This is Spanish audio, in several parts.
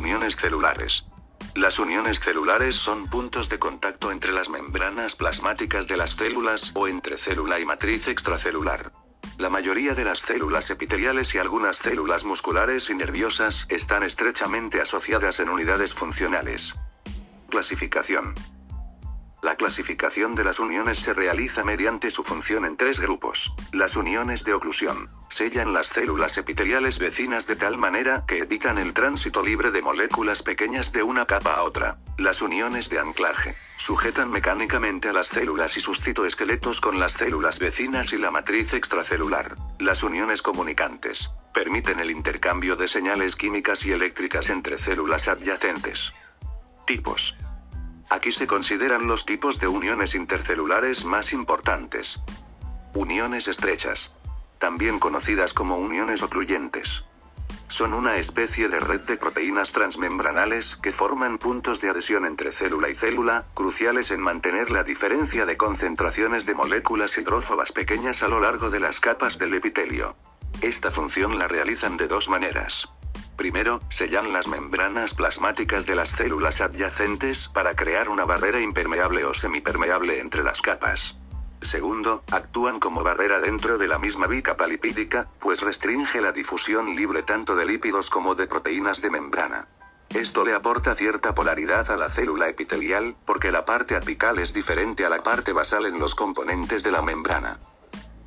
Uniones celulares. Las uniones celulares son puntos de contacto entre las membranas plasmáticas de las células o entre célula y matriz extracelular. La mayoría de las células epiteliales y algunas células musculares y nerviosas están estrechamente asociadas en unidades funcionales. Clasificación. La clasificación de las uniones se realiza mediante su función en tres grupos. Las uniones de oclusión. Sellan las células epiteliales vecinas de tal manera que evitan el tránsito libre de moléculas pequeñas de una capa a otra. Las uniones de anclaje. Sujetan mecánicamente a las células y sus citoesqueletos con las células vecinas y la matriz extracelular. Las uniones comunicantes. Permiten el intercambio de señales químicas y eléctricas entre células adyacentes. Tipos. Aquí se consideran los tipos de uniones intercelulares más importantes. Uniones estrechas. También conocidas como uniones ocluyentes. Son una especie de red de proteínas transmembranales que forman puntos de adhesión entre célula y célula, cruciales en mantener la diferencia de concentraciones de moléculas hidrófobas pequeñas a lo largo de las capas del epitelio. Esta función la realizan de dos maneras. Primero, sellan las membranas plasmáticas de las células adyacentes para crear una barrera impermeable o semipermeable entre las capas. Segundo, actúan como barrera dentro de la misma bicapa lipídica, pues restringe la difusión libre tanto de lípidos como de proteínas de membrana. Esto le aporta cierta polaridad a la célula epitelial, porque la parte apical es diferente a la parte basal en los componentes de la membrana.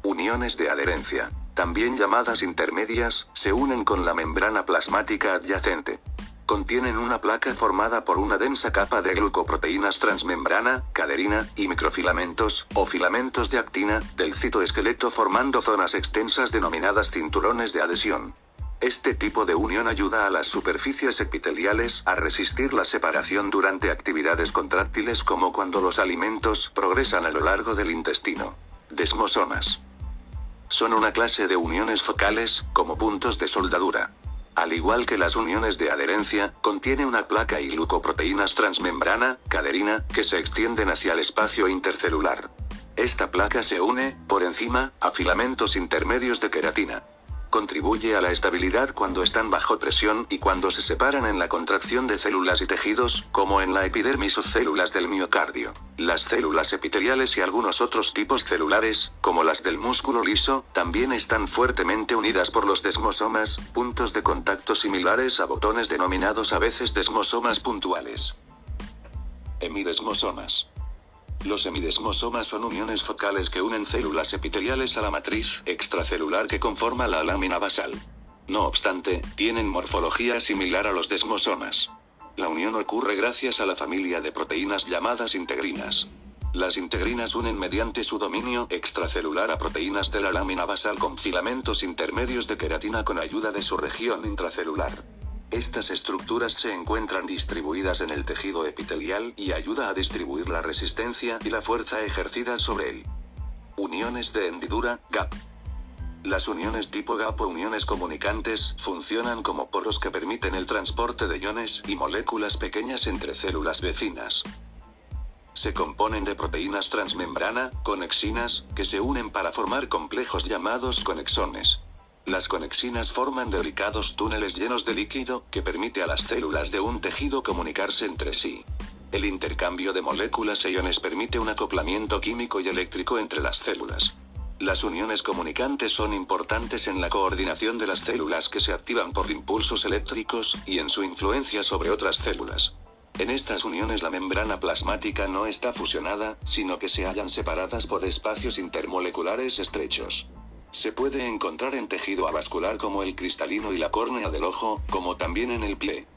Uniones de adherencia también llamadas intermedias, se unen con la membrana plasmática adyacente. Contienen una placa formada por una densa capa de glucoproteínas transmembrana, caderina, y microfilamentos, o filamentos de actina, del citoesqueleto formando zonas extensas denominadas cinturones de adhesión. Este tipo de unión ayuda a las superficies epiteliales a resistir la separación durante actividades contráctiles como cuando los alimentos progresan a lo largo del intestino. Desmosomas son una clase de uniones focales, como puntos de soldadura. Al igual que las uniones de adherencia, contiene una placa y glucoproteínas transmembrana, caderina, que se extienden hacia el espacio intercelular. Esta placa se une, por encima, a filamentos intermedios de queratina. Contribuye a la estabilidad cuando están bajo presión y cuando se separan en la contracción de células y tejidos, como en la epidermis o células del miocardio. Las células epiteliales y algunos otros tipos celulares, como las del músculo liso, también están fuertemente unidas por los desmosomas, puntos de contacto similares a botones denominados a veces desmosomas puntuales. Hemidesmosomas. Los semidesmosomas son uniones focales que unen células epiteliales a la matriz extracelular que conforma la lámina basal. No obstante, tienen morfología similar a los desmosomas. La unión ocurre gracias a la familia de proteínas llamadas integrinas. Las integrinas unen mediante su dominio extracelular a proteínas de la lámina basal con filamentos intermedios de queratina con ayuda de su región intracelular. Estas estructuras se encuentran distribuidas en el tejido epitelial y ayuda a distribuir la resistencia y la fuerza ejercida sobre él. Uniones de hendidura, GAP. Las uniones tipo GAP o uniones comunicantes funcionan como poros que permiten el transporte de iones y moléculas pequeñas entre células vecinas. Se componen de proteínas transmembrana, conexinas, que se unen para formar complejos llamados conexones. Las conexinas forman delicados túneles llenos de líquido, que permite a las células de un tejido comunicarse entre sí. El intercambio de moléculas e iones permite un acoplamiento químico y eléctrico entre las células. Las uniones comunicantes son importantes en la coordinación de las células que se activan por impulsos eléctricos, y en su influencia sobre otras células. En estas uniones la membrana plasmática no está fusionada, sino que se hallan separadas por espacios intermoleculares estrechos. Se puede encontrar en tejido avascular como el cristalino y la córnea del ojo, como también en el pie.